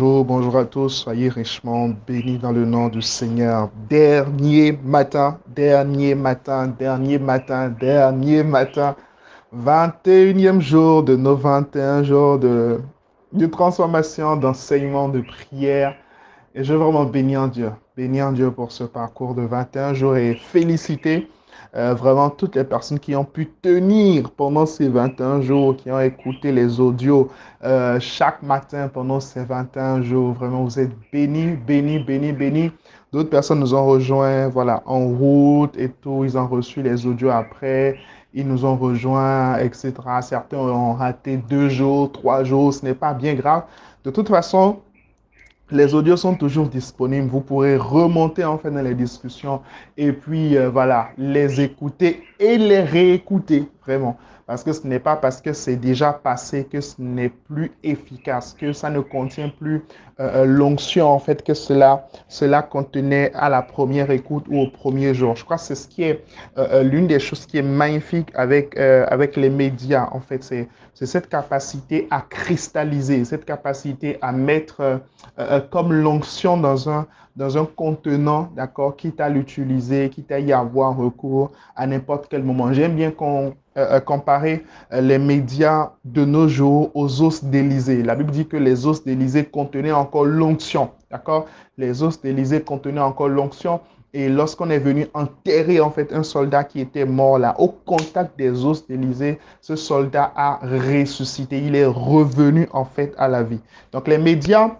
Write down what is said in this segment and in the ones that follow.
bonjour, bonjour à tous. Soyez richement bénis dans le nom du Seigneur. Dernier matin, dernier matin, dernier matin, dernier matin. 21e jour de nos 21 jours de, de transformation, d'enseignement, de prière. Et je veux vraiment bénir Dieu. Bénir Dieu pour ce parcours de 21 jours et féliciter euh, vraiment toutes les personnes qui ont pu tenir pendant ces 21 jours, qui ont écouté les audios euh, chaque matin pendant ces 21 jours. Vraiment, vous êtes bénis, bénis, bénis, bénis. D'autres personnes nous ont rejoints, voilà, en route et tout. Ils ont reçu les audios après. Ils nous ont rejoints, etc. Certains ont raté deux jours, trois jours. Ce n'est pas bien grave. De toute façon, les audios sont toujours disponibles. Vous pourrez remonter en fait dans les discussions et puis euh, voilà, les écouter et les réécouter vraiment. Parce que ce n'est pas parce que c'est déjà passé que ce n'est plus efficace, que ça ne contient plus euh, euh, l'onction en fait que cela, cela contenait à la première écoute ou au premier jour. Je crois que c'est ce qui est l'une des choses qui est magnifique avec, avec les médias en fait. C'est c'est cette capacité à cristalliser, cette capacité à mettre euh, euh, comme l'onction dans un, dans un contenant, d'accord, quitte à l'utiliser, quitte à y avoir recours à n'importe quel moment. J'aime bien qu'on euh, comparer les médias de nos jours aux os d'Élysée. La Bible dit que les os d'Élysée contenaient encore l'onction, d'accord? Les os d'Élysée contenaient encore l'onction. Et lorsqu'on est venu enterrer en fait un soldat qui était mort là, au contact des os d'Élysée, ce soldat a ressuscité. Il est revenu en fait à la vie. Donc les médias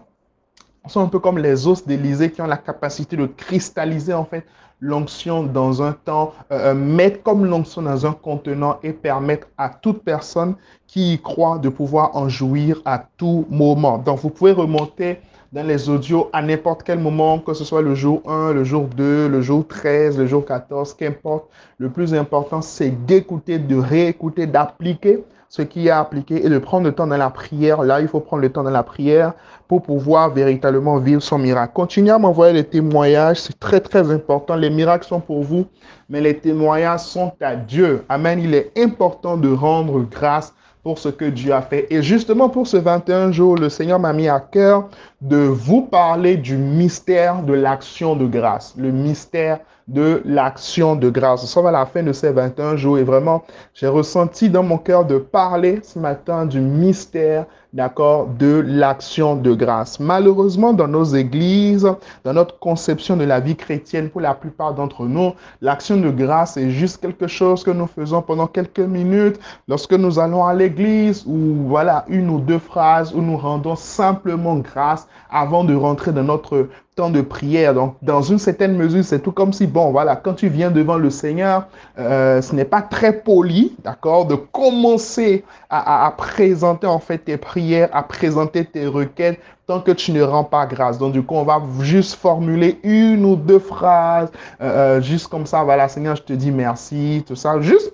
sont un peu comme les os d'Élysée qui ont la capacité de cristalliser en fait l'onction dans un temps, euh, euh, mettre comme l'onction dans un contenant et permettre à toute personne qui y croit de pouvoir en jouir à tout moment. Donc vous pouvez remonter dans les audios à n'importe quel moment, que ce soit le jour 1, le jour 2, le jour 13, le jour 14, qu'importe. Le plus important, c'est d'écouter, de réécouter, d'appliquer ce qui est appliqué et de prendre le temps dans la prière. Là, il faut prendre le temps dans la prière pour pouvoir véritablement vivre son miracle. Continuez à m'envoyer les témoignages, c'est très très important. Les miracles sont pour vous, mais les témoignages sont à Dieu. Amen. Il est important de rendre grâce pour ce que Dieu a fait. Et justement, pour ce 21 jours, le Seigneur m'a mis à cœur de vous parler du mystère de l'action de grâce. Le mystère de l'action de grâce. Nous sommes à la fin de ces 21 jours et vraiment, j'ai ressenti dans mon cœur de parler ce matin du mystère d'accord, de l'action de grâce. Malheureusement, dans nos églises, dans notre conception de la vie chrétienne, pour la plupart d'entre nous, l'action de grâce est juste quelque chose que nous faisons pendant quelques minutes lorsque nous allons à l'église ou voilà, une ou deux phrases où nous rendons simplement grâce avant de rentrer dans notre temps de prière. Donc, dans une certaine mesure, c'est tout comme si, bon, voilà, quand tu viens devant le Seigneur, euh, ce n'est pas très poli, d'accord, de commencer à, présenter en fait tes prières, à présenter tes requêtes tant que tu ne rends pas grâce. Donc, du coup, on va juste formuler une ou deux phrases, euh, euh juste comme ça, voilà, Seigneur, je te dis merci, tout ça, juste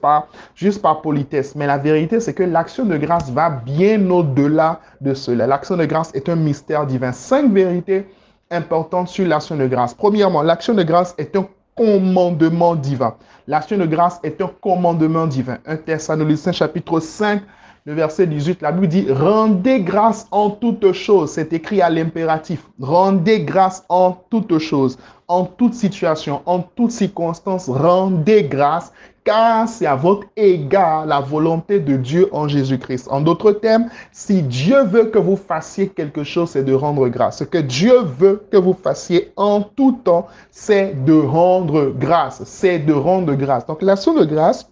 juste par politesse. Mais la vérité, c'est que l'action de grâce va bien au-delà de cela. L'action de grâce est un mystère divin. Cinq vérités importante sur l'action de grâce. Premièrement, l'action de grâce est un commandement divin. L'action de grâce est un commandement divin. 1 Thessaloniciens chapitre 5, le verset 18, la Bible dit, rendez grâce en toutes choses. C'est écrit à l'impératif. Rendez grâce en toutes choses, en toute situation, en toutes circonstances. Rendez grâce, car c'est à votre égard la volonté de Dieu en Jésus-Christ. En d'autres termes, si Dieu veut que vous fassiez quelque chose, c'est de rendre grâce. Ce que Dieu veut que vous fassiez en tout temps, c'est de rendre grâce. C'est de rendre grâce. Donc l'action de grâce,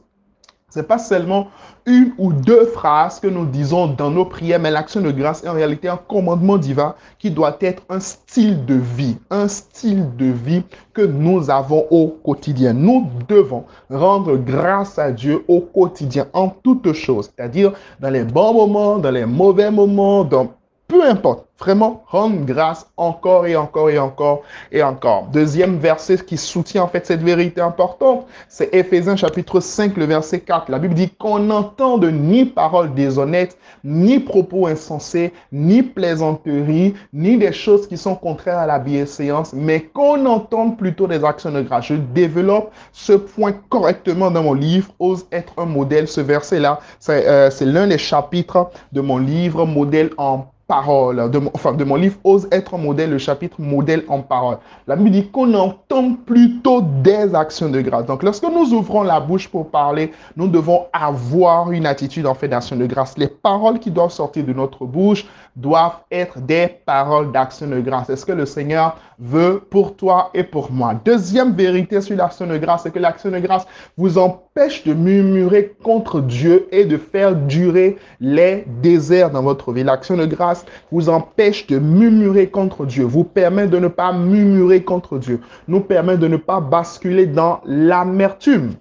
c'est pas seulement une ou deux phrases que nous disons dans nos prières, mais l'action de grâce est en réalité un commandement divin qui doit être un style de vie, un style de vie que nous avons au quotidien. Nous devons rendre grâce à Dieu au quotidien, en toutes choses, c'est-à-dire dans les bons moments, dans les mauvais moments, dans peu importe. Vraiment, rendre grâce encore et encore et encore et encore. Deuxième verset qui soutient en fait cette vérité importante, c'est Éphésiens chapitre 5, le verset 4. La Bible dit qu'on n'entende ni paroles déshonnêtes, ni propos insensés, ni plaisanteries, ni des choses qui sont contraires à la bienséance, mais qu'on entende plutôt des actions de grâce. Je développe ce point correctement dans mon livre, Ose être un modèle. Ce verset-là, c'est euh, l'un des chapitres de mon livre, Modèle en parole, de mon, enfin de mon livre Ose être modèle, le chapitre modèle en parole. La Bible dit qu'on entend plutôt des actions de grâce. Donc lorsque nous ouvrons la bouche pour parler, nous devons avoir une attitude en fait d'action de grâce. Les paroles qui doivent sortir de notre bouche doivent être des paroles d'action de grâce. C'est ce que le Seigneur veut pour toi et pour moi. Deuxième vérité sur l'action de grâce, c'est que l'action de grâce vous empêche de murmurer contre Dieu et de faire durer les déserts dans votre vie. L'action de grâce vous empêche de murmurer contre Dieu, vous permet de ne pas murmurer contre Dieu, nous permet de ne pas basculer dans l'amertume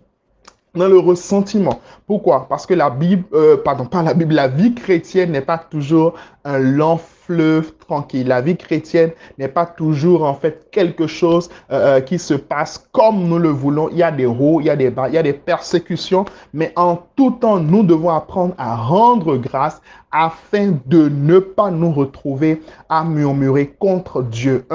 le ressentiment. Pourquoi? Parce que la Bible, euh, pardon, pas la Bible, la vie chrétienne n'est pas toujours un long fleuve tranquille. La vie chrétienne n'est pas toujours en fait quelque chose euh, euh, qui se passe comme nous le voulons. Il y a des hauts, il y a des bas, il y a des persécutions, mais en tout temps, nous devons apprendre à rendre grâce afin de ne pas nous retrouver à murmurer contre Dieu.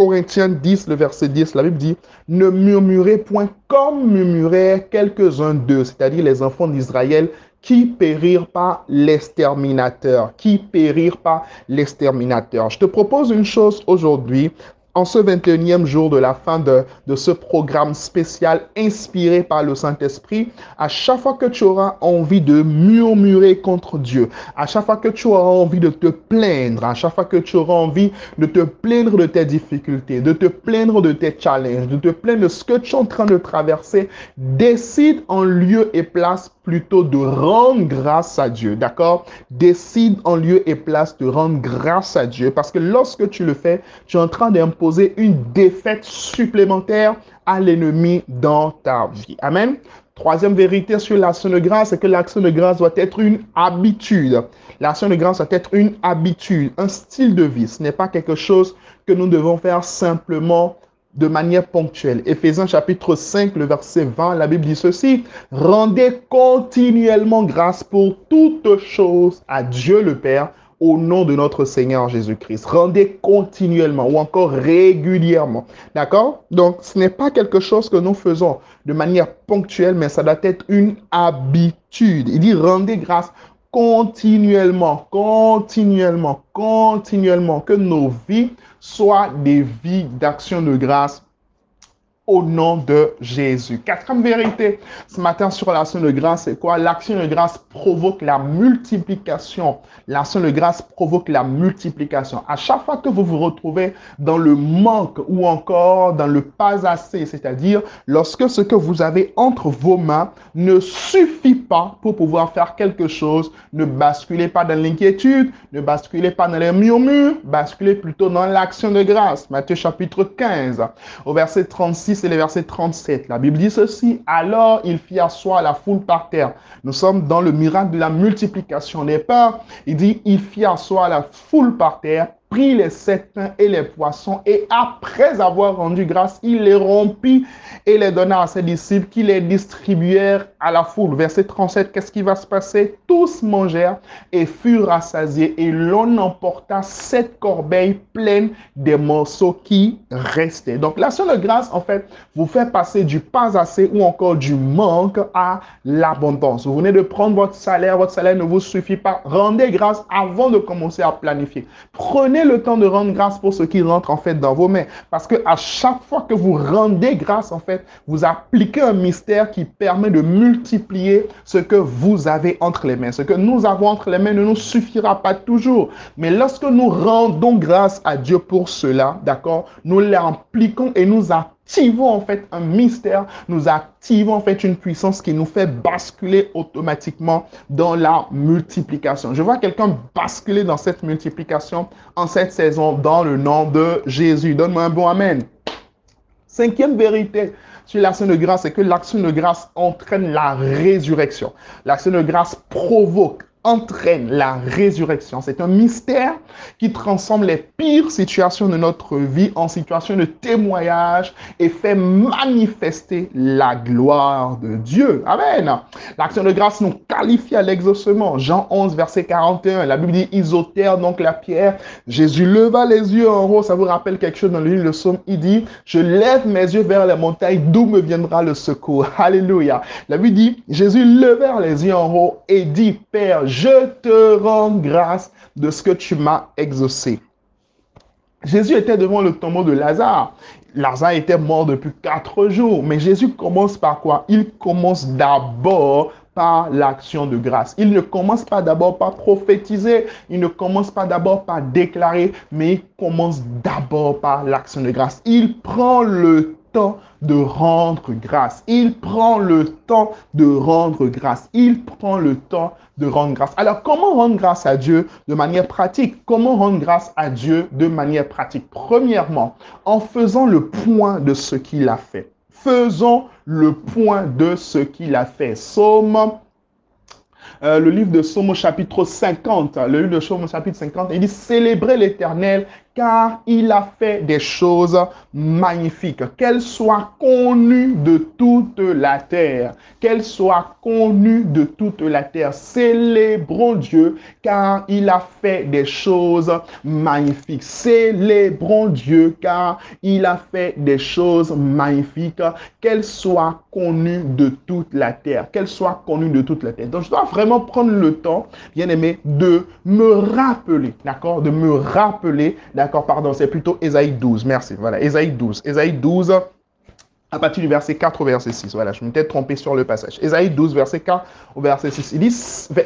Corinthiens 10, le verset 10, la Bible dit, ne murmurez point comme murmuraient quelques-uns d'eux, c'est-à-dire les enfants d'Israël qui périrent par l'exterminateur, qui périrent par l'exterminateur. Je te propose une chose aujourd'hui, en ce 21e jour de la fin de, de ce programme spécial inspiré par le Saint-Esprit, à chaque fois que tu auras envie de murmurer contre Dieu, à chaque fois que tu auras envie de te plaindre, à chaque fois que tu auras envie de te plaindre de tes difficultés, de te plaindre de tes challenges, de te plaindre de ce que tu es en train de traverser, décide en lieu et place plutôt de rendre grâce à Dieu, d'accord? Décide en lieu et place de rendre grâce à Dieu parce que lorsque tu le fais, tu es en train d'imposer une défaite supplémentaire à l'ennemi dans ta vie. Amen? Troisième vérité sur l'action de grâce, c'est que l'action de grâce doit être une habitude. L'action de grâce doit être une habitude, un style de vie. Ce n'est pas quelque chose que nous devons faire simplement de manière ponctuelle. Éphésiens chapitre 5, le verset 20, la Bible dit ceci, rendez continuellement grâce pour toutes choses à Dieu le Père au nom de notre Seigneur Jésus-Christ. Rendez continuellement ou encore régulièrement. D'accord? Donc, ce n'est pas quelque chose que nous faisons de manière ponctuelle, mais ça doit être une habitude. Il dit rendez grâce continuellement, continuellement, continuellement, que nos vies soient des vies d'action de grâce au nom de Jésus. Quatrième vérité ce matin sur l'action de grâce, c'est quoi? L'action de grâce provoque la multiplication. L'action de grâce provoque la multiplication. À chaque fois que vous vous retrouvez dans le manque ou encore dans le pas assez, c'est-à-dire lorsque ce que vous avez entre vos mains ne suffit pas pour pouvoir faire quelque chose, ne basculez pas dans l'inquiétude, ne basculez pas dans les murmures, basculez plutôt dans l'action de grâce. Matthieu chapitre 15, au verset 36 c'est le verset 37. La Bible dit ceci. Alors il fit asseoir la foule par terre. Nous sommes dans le miracle de la multiplication des pains. Il dit, il fit asseoir la foule par terre prit les sept et les poissons et après avoir rendu grâce, il les rompit et les donna à ses disciples qui les distribuèrent à la foule. Verset 37, qu'est-ce qui va se passer? Tous mangèrent et furent rassasiés et l'on emporta sept corbeilles pleines des morceaux qui restaient. Donc l'action de grâce, en fait, vous fait passer du pas assez ou encore du manque à l'abondance. Vous venez de prendre votre salaire, votre salaire ne vous suffit pas. Rendez grâce avant de commencer à planifier. Prenez le temps de rendre grâce pour ce qui rentre en fait dans vos mains. Parce que à chaque fois que vous rendez grâce, en fait, vous appliquez un mystère qui permet de multiplier ce que vous avez entre les mains. Ce que nous avons entre les mains ne nous suffira pas toujours. Mais lorsque nous rendons grâce à Dieu pour cela, d'accord, nous l'impliquons et nous appliquons activons en fait un mystère, nous activons en fait une puissance qui nous fait basculer automatiquement dans la multiplication. Je vois quelqu'un basculer dans cette multiplication en cette saison dans le nom de Jésus. Donne-moi un bon Amen. Cinquième vérité sur l'action de grâce, c'est que l'action de grâce entraîne la résurrection. L'action de grâce provoque entraîne la résurrection. C'est un mystère qui transforme les pires situations de notre vie en situations de témoignage et fait manifester la gloire de Dieu. Amen. L'action de grâce nous qualifie à l'exaucement. Jean 11, verset 41. La Bible dit, ils ôtèrent donc la pierre. Jésus leva les yeux en haut. Ça vous rappelle quelque chose dans le livre de Somme. Il dit, je lève mes yeux vers les montagnes, d'où me viendra le secours? Alléluia. La Bible dit, Jésus levèrent les yeux en haut et dit, Père, je te rends grâce de ce que tu m'as exaucé. Jésus était devant le tombeau de Lazare. Lazare était mort depuis quatre jours. Mais Jésus commence par quoi? Il commence d'abord par l'action de grâce. Il ne commence pas d'abord par prophétiser, il ne commence pas d'abord par déclarer, mais il commence d'abord par l'action de grâce. Il prend le de rendre grâce. Il prend le temps de rendre grâce. Il prend le temps de rendre grâce. Alors, comment rendre grâce à Dieu de manière pratique? Comment rendre grâce à Dieu de manière pratique? Premièrement, en faisant le point de ce qu'il a fait. Faisons le point de ce qu'il a fait. Somme euh, le livre de Somme chapitre 50, le livre de Somme chapitre 50, il dit célébrer l'Éternel car il a fait des choses magnifiques. Qu'elles soient connues de toute la terre. Qu'elles soient connues de toute la terre. Célébrons Dieu car il a fait des choses magnifiques. Célébrons Dieu car il a fait des choses magnifiques. Qu'elles soient connues de toute la terre. Qu'elles soient connues de toute la terre. Donc je dois vraiment prendre le temps, bien aimé, de me rappeler, d'accord, de me rappeler, D'accord, pardon, c'est plutôt Ésaïe 12. Merci. Voilà, Ésaïe 12. Ésaïe 12, à partir du verset 4 au verset 6. Voilà, je m'étais trompé sur le passage. Ésaïe 12, verset 4 au verset 6. Il dit,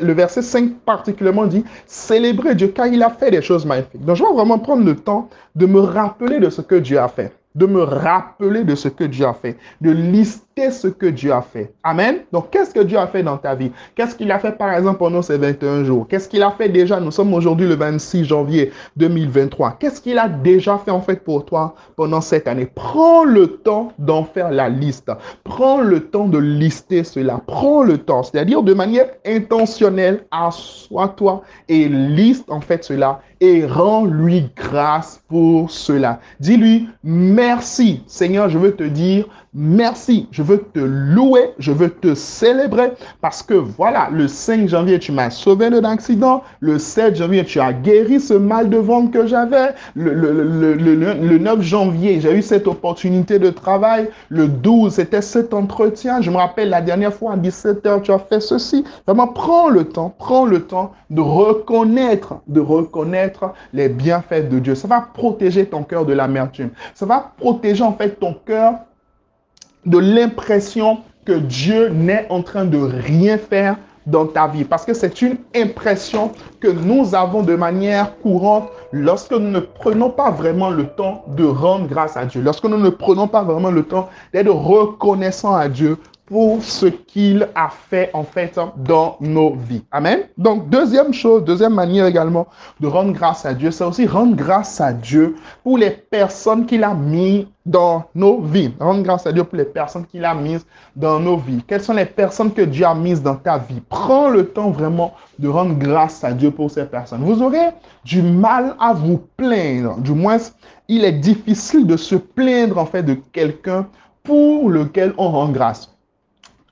le verset 5 particulièrement dit, célébrer Dieu car il a fait des choses magnifiques. Donc, je vais vraiment prendre le temps de me rappeler de ce que Dieu a fait de me rappeler de ce que Dieu a fait, de lister ce que Dieu a fait. Amen. Donc, qu'est-ce que Dieu a fait dans ta vie? Qu'est-ce qu'il a fait, par exemple, pendant ces 21 jours? Qu'est-ce qu'il a fait déjà? Nous sommes aujourd'hui le 26 janvier 2023. Qu'est-ce qu'il a déjà fait, en fait, pour toi pendant cette année? Prends le temps d'en faire la liste. Prends le temps de lister cela. Prends le temps, c'est-à-dire de manière intentionnelle, assois-toi et liste, en fait, cela et rends-lui grâce pour cela. Dis-lui, merci Seigneur, je veux te dire merci, je veux te louer, je veux te célébrer parce que voilà, le 5 janvier, tu m'as sauvé d'un accident, le 7 janvier, tu as guéri ce mal de ventre que j'avais, le, le, le, 9 janvier, j'ai eu cette opportunité de travail, le 12, c'était cet entretien, je me rappelle la dernière fois à 17h, tu as fait ceci. Vraiment, prends le temps, prends le temps de reconnaître, de reconnaître les bienfaits de Dieu. Ça va protéger ton cœur de l'amertume. Ça va protéger en fait ton cœur de l'impression que Dieu n'est en train de rien faire dans ta vie. Parce que c'est une impression que nous avons de manière courante lorsque nous ne prenons pas vraiment le temps de rendre grâce à Dieu. Lorsque nous ne prenons pas vraiment le temps d'être reconnaissant à Dieu pour ce qu'il a fait en fait dans nos vies. Amen. Donc deuxième chose, deuxième manière également de rendre grâce à Dieu, c'est aussi rendre grâce à Dieu pour les personnes qu'il a mis dans nos vies. Rendre grâce à Dieu pour les personnes qu'il a mises dans nos vies. Quelles sont les personnes que Dieu a mises dans ta vie? Prends le temps vraiment de rendre grâce à Dieu pour ces personnes. Vous aurez du mal à vous plaindre. Du moins, il est difficile de se plaindre en fait de quelqu'un pour lequel on rend grâce.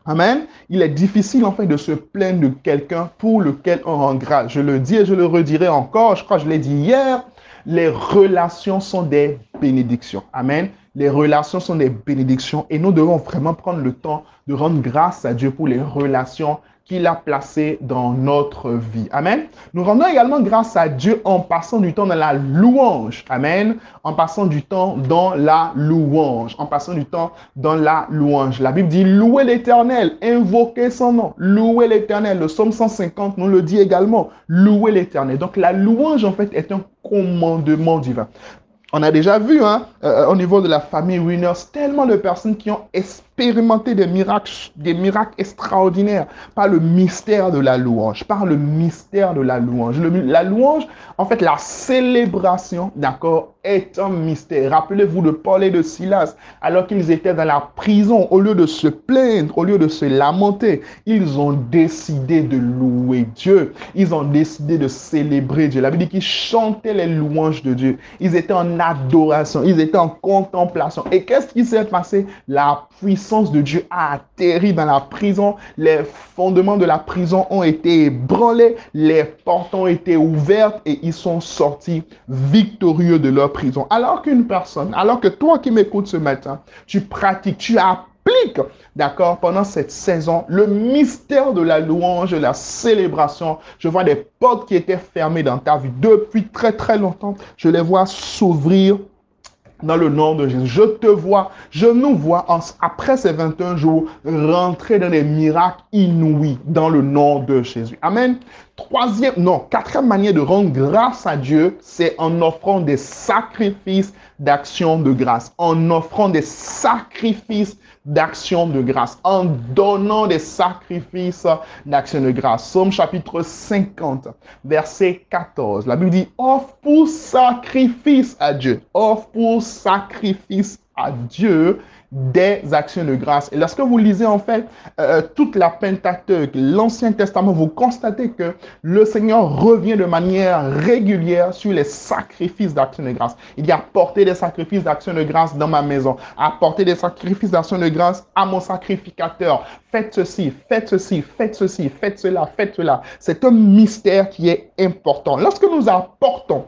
Amen. Il est difficile en fait de se plaindre de quelqu'un pour lequel on rend grâce. Je le dis et je le redirai encore. Je crois que je l'ai dit hier. Les relations sont des bénédictions. Amen. Les relations sont des bénédictions et nous devons vraiment prendre le temps de rendre grâce à Dieu pour les relations qu'il a placé dans notre vie. Amen. Nous rendons également grâce à Dieu en passant du temps dans la louange. Amen. En passant du temps dans la louange. En passant du temps dans la louange. La Bible dit louer l'éternel, invoquer son nom, louer l'éternel. Le psaume 150 nous le dit également. Louer l'éternel. Donc la louange en fait est un commandement divin. On a déjà vu hein, euh, au niveau de la famille Winners tellement de personnes qui ont expérimenté des miracles, des miracles extraordinaires par le mystère de la louange, par le mystère de la louange. la louange, en fait, la célébration, d'accord, est un mystère. Rappelez-vous de Paul et de Silas, alors qu'ils étaient dans la prison, au lieu de se plaindre, au lieu de se lamenter, ils ont décidé de louer Dieu. Ils ont décidé de célébrer Dieu. La Bible dit qu'ils chantaient les louanges de Dieu. Ils étaient en adoration, ils étaient en contemplation. Et qu'est-ce qui s'est passé? La puissance de Dieu a atterri dans la prison. Les fondements de la prison ont été ébranlés, les portes ont été ouvertes et ils sont sortis victorieux de leur prison. Alors qu'une personne, alors que toi qui m'écoutes ce matin, tu pratiques, tu as s'applique, d'accord, pendant cette saison, le mystère de la louange, la célébration. Je vois des portes qui étaient fermées dans ta vie depuis très très longtemps. Je les vois s'ouvrir dans le nom de Jésus. Je te vois, je nous vois après ces 21 jours rentrer dans des miracles inouïs dans le nom de Jésus. Amen. Troisième, non, quatrième manière de rendre grâce à Dieu, c'est en offrant des sacrifices d'action de grâce. En offrant des sacrifices d'action de grâce. En donnant des sacrifices d'action de grâce. Somme chapitre 50, verset 14. La Bible dit, offre pour sacrifice à Dieu. Offre pour sacrifice à Dieu des actions de grâce. Et lorsque vous lisez en fait euh, toute la Pentateuque, l'Ancien Testament, vous constatez que le Seigneur revient de manière régulière sur les sacrifices d'action de grâce. Il y a apporté des sacrifices d'action de grâce dans ma maison, apporté des sacrifices d'action de grâce à mon sacrificateur. Faites ceci, faites ceci, faites ceci, faites cela, faites cela. C'est un mystère qui est important. Lorsque nous apportons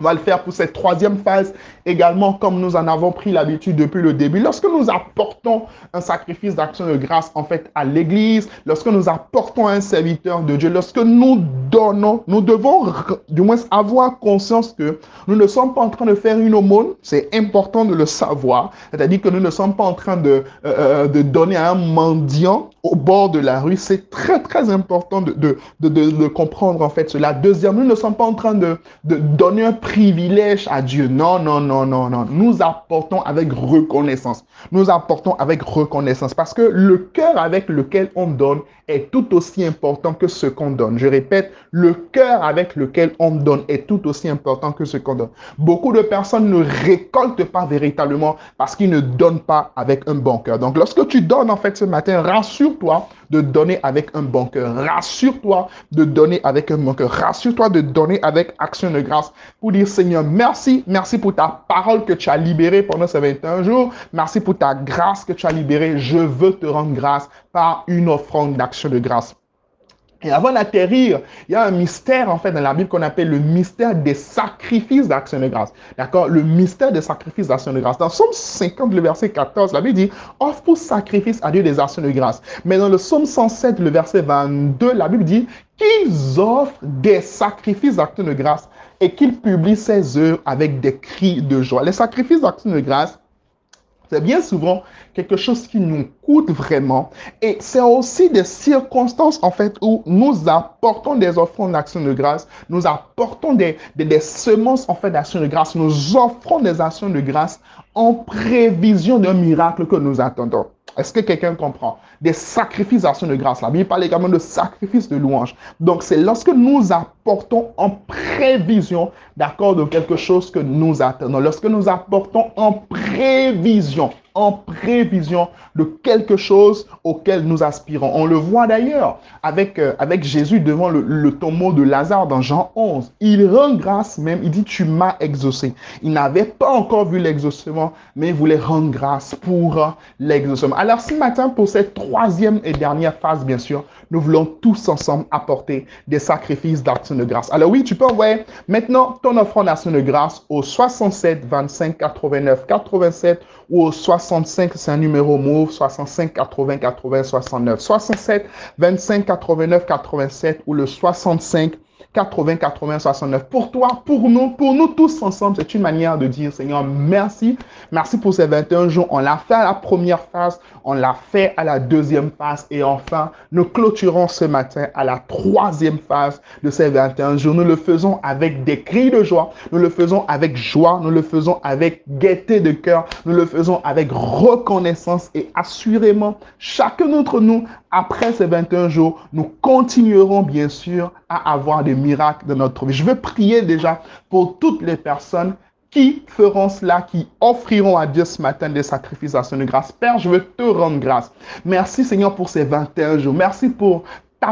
on va le faire pour cette troisième phase également, comme nous en avons pris l'habitude depuis le début. Lorsque nous apportons un sacrifice d'action de grâce, en fait, à l'Église, lorsque nous apportons un serviteur de Dieu, lorsque nous donnons, nous devons du moins avoir conscience que nous ne sommes pas en train de faire une aumône. C'est important de le savoir. C'est-à-dire que nous ne sommes pas en train de, euh, euh, de donner à un mendiant au bord de la rue. C'est très, très important de, de, de, de, comprendre, en fait, cela. Deuxième, nous ne sommes pas en train de, de donner un privilège à Dieu. Non, non, non, non, non. Nous apportons avec reconnaissance. Nous apportons avec reconnaissance parce que le cœur avec lequel on donne est tout aussi important que ce qu'on donne. Je répète, le cœur avec lequel on donne est tout aussi important que ce qu'on donne. Beaucoup de personnes ne récoltent pas véritablement parce qu'ils ne donnent pas avec un bon cœur. Donc, lorsque tu donnes en fait ce matin, rassure-toi de donner avec un bon cœur. Rassure-toi de donner avec un bon cœur. Rassure-toi de donner avec action de grâce pour dire Seigneur, merci, merci pour ta parole que tu as libérée pendant ces 21 jours. Merci pour ta grâce que tu as libérée. Je veux te rendre grâce par une offrande d'action de grâce. Et avant d'atterrir, il y a un mystère en fait dans la Bible qu'on appelle le mystère des sacrifices d'action de grâce. D'accord? Le mystère des sacrifices d'action de grâce. Dans Somme 50, le verset 14, la Bible dit offre pour sacrifice à Dieu des actions de grâce. Mais dans le Somme 107, le verset 22, la Bible dit qu'ils offrent des sacrifices d'action de grâce et qu'ils publient ses œuvres avec des cris de joie. Les sacrifices d'action de grâce, c'est bien souvent quelque chose qui nous coûte vraiment. Et c'est aussi des circonstances, en fait, où nous apportons des offrandes d'action de grâce, nous apportons des, semences, en fait, d'action de grâce, nous offrons des actions de grâce en prévision d'un miracle que nous attendons. Est-ce que quelqu'un comprend? Des sacrifices d'action de grâce. La Bible parle également de sacrifices de louange. Donc, c'est lorsque nous apportons en prévision, d'accord, de quelque chose que nous attendons. Lorsque nous apportons en prévision en prévision de quelque chose auquel nous aspirons. On le voit d'ailleurs avec, euh, avec Jésus devant le, tombeau de Lazare dans Jean 11. Il rend grâce même, il dit, tu m'as exaucé. Il n'avait pas encore vu l'exaucement, mais il voulait rendre grâce pour l'exaucement. Alors ce matin, pour cette troisième et dernière phase, bien sûr, nous voulons tous ensemble apporter des sacrifices d'action de grâce. Alors oui, tu peux envoyer maintenant ton offrande d'action de grâce au 67 25 89 87 ou au 65, c'est un numéro move, 65 80 80 69. 67 25 89 87 ou le 65 80, 80, 69. Pour toi, pour nous, pour nous tous ensemble, c'est une manière de dire, Seigneur, merci. Merci pour ces 21 jours. On l'a fait à la première phase, on l'a fait à la deuxième phase et enfin, nous clôturons ce matin à la troisième phase de ces 21 jours. Nous le faisons avec des cris de joie, nous le faisons avec joie, nous le faisons avec gaieté de cœur, nous le faisons avec reconnaissance et assurément, chacun d'entre nous, après ces 21 jours, nous continuerons bien sûr à avoir des miracles dans notre vie. Je veux prier déjà pour toutes les personnes qui feront cela, qui offriront à Dieu ce matin des sacrifices à son grâce. Père, je veux te rendre grâce. Merci Seigneur pour ces 21 jours. Merci pour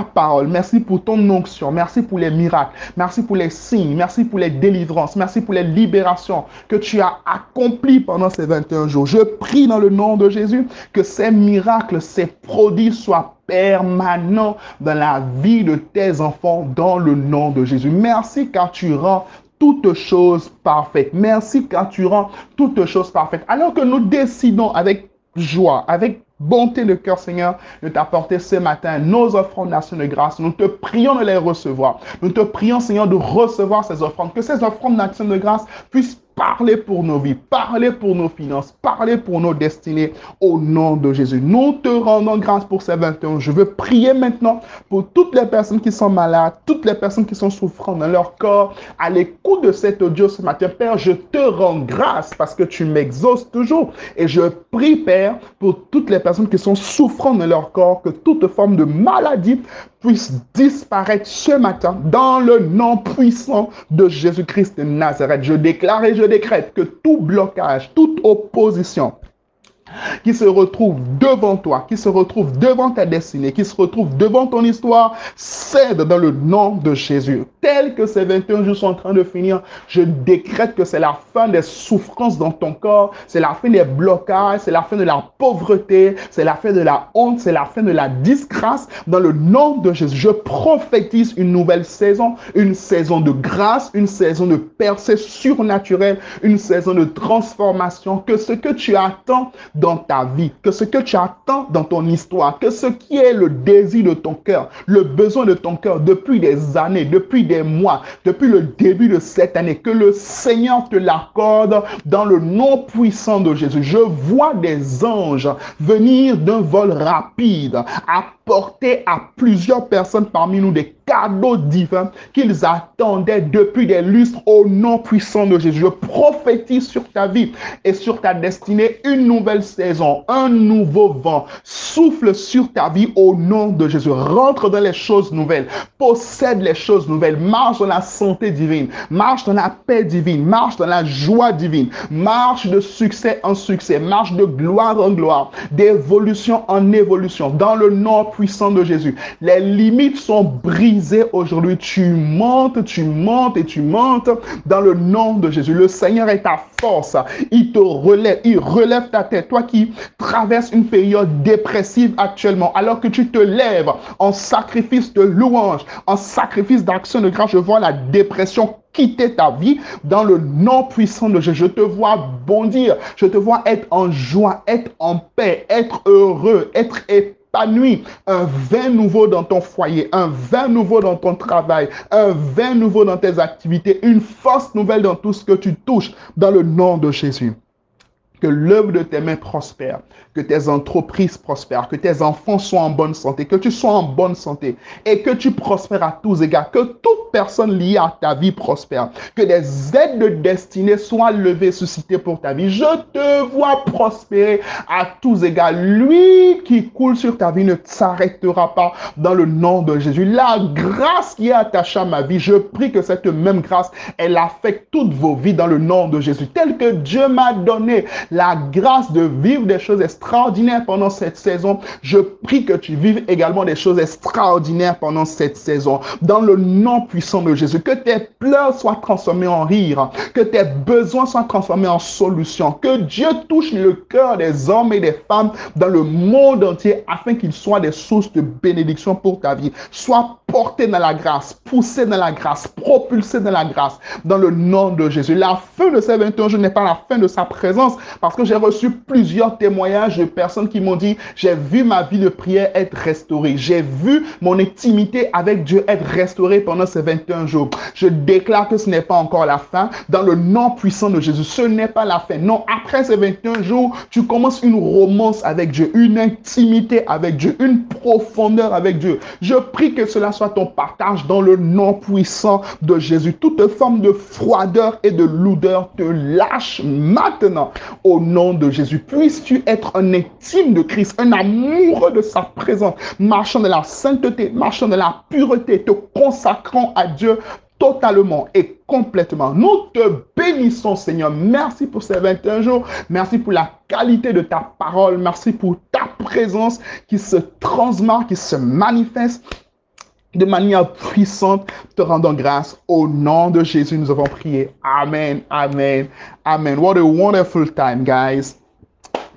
parole. Merci pour ton onction. Merci pour les miracles. Merci pour les signes. Merci pour les délivrances. Merci pour les libérations que tu as accomplies pendant ces 21 jours. Je prie dans le nom de Jésus que ces miracles, ces prodiges soient permanent dans la vie de tes enfants dans le nom de Jésus. Merci car tu rends toutes choses parfaites. Merci car tu rends toutes choses parfaites. Alors que nous décidons avec joie, avec bonté de cœur, Seigneur, de t'apporter ce matin nos offrandes nations de grâce. Nous te prions de les recevoir. Nous te prions, Seigneur, de recevoir ces offrandes. Que ces offrandes nations de grâce puissent parler pour nos vies, parler pour nos finances, parler pour nos destinées au nom de Jésus. Nous te rendons grâce pour ces 21. Je veux prier maintenant pour toutes les personnes qui sont malades, toutes les personnes qui sont souffrantes dans leur corps. À l'écoute de cet audio ce matin, Père, je te rends grâce parce que tu m'exauces toujours. Et je prie, Père, pour toutes les personnes qui sont souffrantes dans leur corps, que toute forme de maladie puisse disparaître ce matin dans le nom puissant de Jésus-Christ de Nazareth. Je déclare et décrète que tout blocage, toute opposition, qui se retrouve devant toi, qui se retrouve devant ta destinée, qui se retrouve devant ton histoire, cède dans le nom de Jésus. Tel que ces 21 jours sont en train de finir, je décrète que c'est la fin des souffrances dans ton corps, c'est la fin des blocages, c'est la fin de la pauvreté, c'est la fin de la honte, c'est la fin de la disgrâce. Dans le nom de Jésus, je prophétise une nouvelle saison, une saison de grâce, une saison de percée surnaturelle, une saison de transformation, que ce que tu attends dans ta vie, que ce que tu attends dans ton histoire, que ce qui est le désir de ton cœur, le besoin de ton cœur depuis des années, depuis des mois, depuis le début de cette année, que le Seigneur te l'accorde dans le nom puissant de Jésus. Je vois des anges venir d'un vol rapide, apporter à plusieurs personnes parmi nous des cadeaux divins qu'ils attendaient depuis des lustres au nom puissant de Jésus. Je prophétise sur ta vie et sur ta destinée une nouvelle saison, un nouveau vent. Souffle sur ta vie au nom de Jésus. Rentre dans les choses nouvelles. Possède les choses nouvelles. Marche dans la santé divine. Marche dans la paix divine. Marche dans la joie divine. Marche de succès en succès. Marche de gloire en gloire. D'évolution en évolution. Dans le nom puissant de Jésus. Les limites sont brisées aujourd'hui. Tu montes, tu montes et tu montes dans le nom de Jésus. Le Seigneur est ta force. Il te relève, il relève ta tête. Toi qui traverses une période dépressive actuellement, alors que tu te lèves en sacrifice de louange, en sacrifice d'action de grâce, je vois la dépression quitter ta vie dans le nom puissant de Jésus. Je te vois bondir, je te vois être en joie, être en paix, être heureux, être nuit, un vin nouveau dans ton foyer, un vin nouveau dans ton travail, un vin nouveau dans tes activités, une force nouvelle dans tout ce que tu touches, dans le nom de Jésus. Que l'œuvre de tes mains prospère, que tes entreprises prospèrent, que tes enfants soient en bonne santé, que tu sois en bonne santé et que tu prospères à tous égards, que toute personne liée à ta vie prospère, que des aides de destinée soient levées, suscitées pour ta vie. Je te vois prospérer à tous égards. Lui qui coule sur ta vie ne s'arrêtera pas dans le nom de Jésus. La grâce qui est attachée à ma vie, je prie que cette même grâce, elle affecte toutes vos vies dans le nom de Jésus. Tel que Dieu m'a donné la grâce de vivre des choses extraordinaires pendant cette saison. Je prie que tu vives également des choses extraordinaires pendant cette saison. Dans le nom puissant de Jésus, que tes pleurs soient transformés en rire, que tes besoins soient transformés en solutions, que Dieu touche le cœur des hommes et des femmes dans le monde entier afin qu'ils soient des sources de bénédiction pour ta vie. Sois porté dans la grâce, poussé dans la grâce, propulsé dans la grâce, dans le nom de Jésus. La fin de ces 21 jours n'est pas la fin de sa présence, parce que j'ai reçu plusieurs témoignages de personnes qui m'ont dit, j'ai vu ma vie de prière être restaurée. J'ai vu mon intimité avec Dieu être restaurée pendant ces 21 jours. Je déclare que ce n'est pas encore la fin. Dans le nom puissant de Jésus, ce n'est pas la fin. Non, après ces 21 jours, tu commences une romance avec Dieu, une intimité avec Dieu, une profondeur avec Dieu. Je prie que cela soit ton partage dans le nom puissant de Jésus. Toute forme de froideur et de lourdeur te lâche maintenant au nom de Jésus. Puisses-tu être un intime de Christ, un amoureux de sa présence, marchant de la sainteté, marchant de la pureté, te consacrant à Dieu totalement et complètement. Nous te bénissons, Seigneur. Merci pour ces 21 jours. Merci pour la qualité de ta parole. Merci pour ta présence qui se transmarque, qui se manifeste de manière puissante, te rendons grâce. Au nom de Jésus, nous avons prié. Amen, amen, amen. What a wonderful time, guys.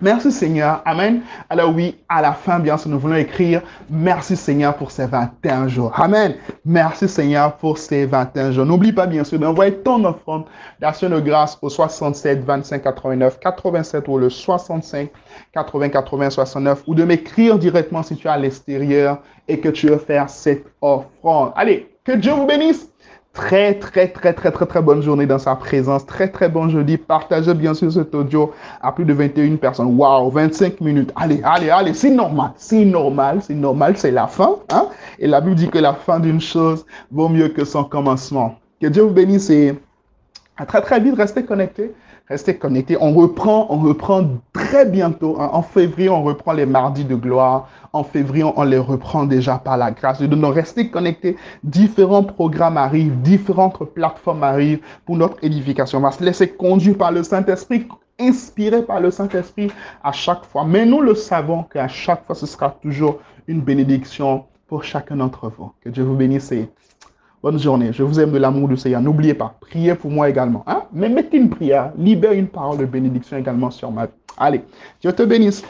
Merci Seigneur. Amen. Alors oui, à la fin, bien sûr, nous voulons écrire merci Seigneur pour ces 21 jours. Amen. Merci Seigneur pour ces 21 jours. N'oublie pas bien sûr d'envoyer ton offrande d'action de grâce au 67 25 89 87 ou le 65 80 80 69 ou de m'écrire directement si tu es à l'extérieur et que tu veux faire cette offrande. Allez, que Dieu vous bénisse. Très, très, très, très, très, très bonne journée dans sa présence. Très, très bon jeudi. Partagez bien sûr cet audio à plus de 21 personnes. Waouh, 25 minutes. Allez, allez, allez, c'est normal. C'est normal, c'est normal, c'est la fin. Hein? Et la Bible dit que la fin d'une chose vaut mieux que son commencement. Que Dieu vous bénisse et à très, très vite, restez connectés. Restez connectés. On reprend, on reprend très bientôt. Hein. En février, on reprend les mardis de gloire. En février, on les reprend déjà par la grâce Dieu. restez connectés. Différents programmes arrivent, différentes plateformes arrivent pour notre édification. On va se laisser conduire par le Saint-Esprit, inspiré par le Saint-Esprit à chaque fois. Mais nous le savons qu'à chaque fois, ce sera toujours une bénédiction pour chacun d'entre vous. Que Dieu vous bénisse Bonne journée. Je vous aime de l'amour du Seigneur. N'oubliez pas, priez pour moi également. Hein? Mais mettez une prière. Libère une parole de bénédiction également sur ma vie. Allez, Dieu te bénisse.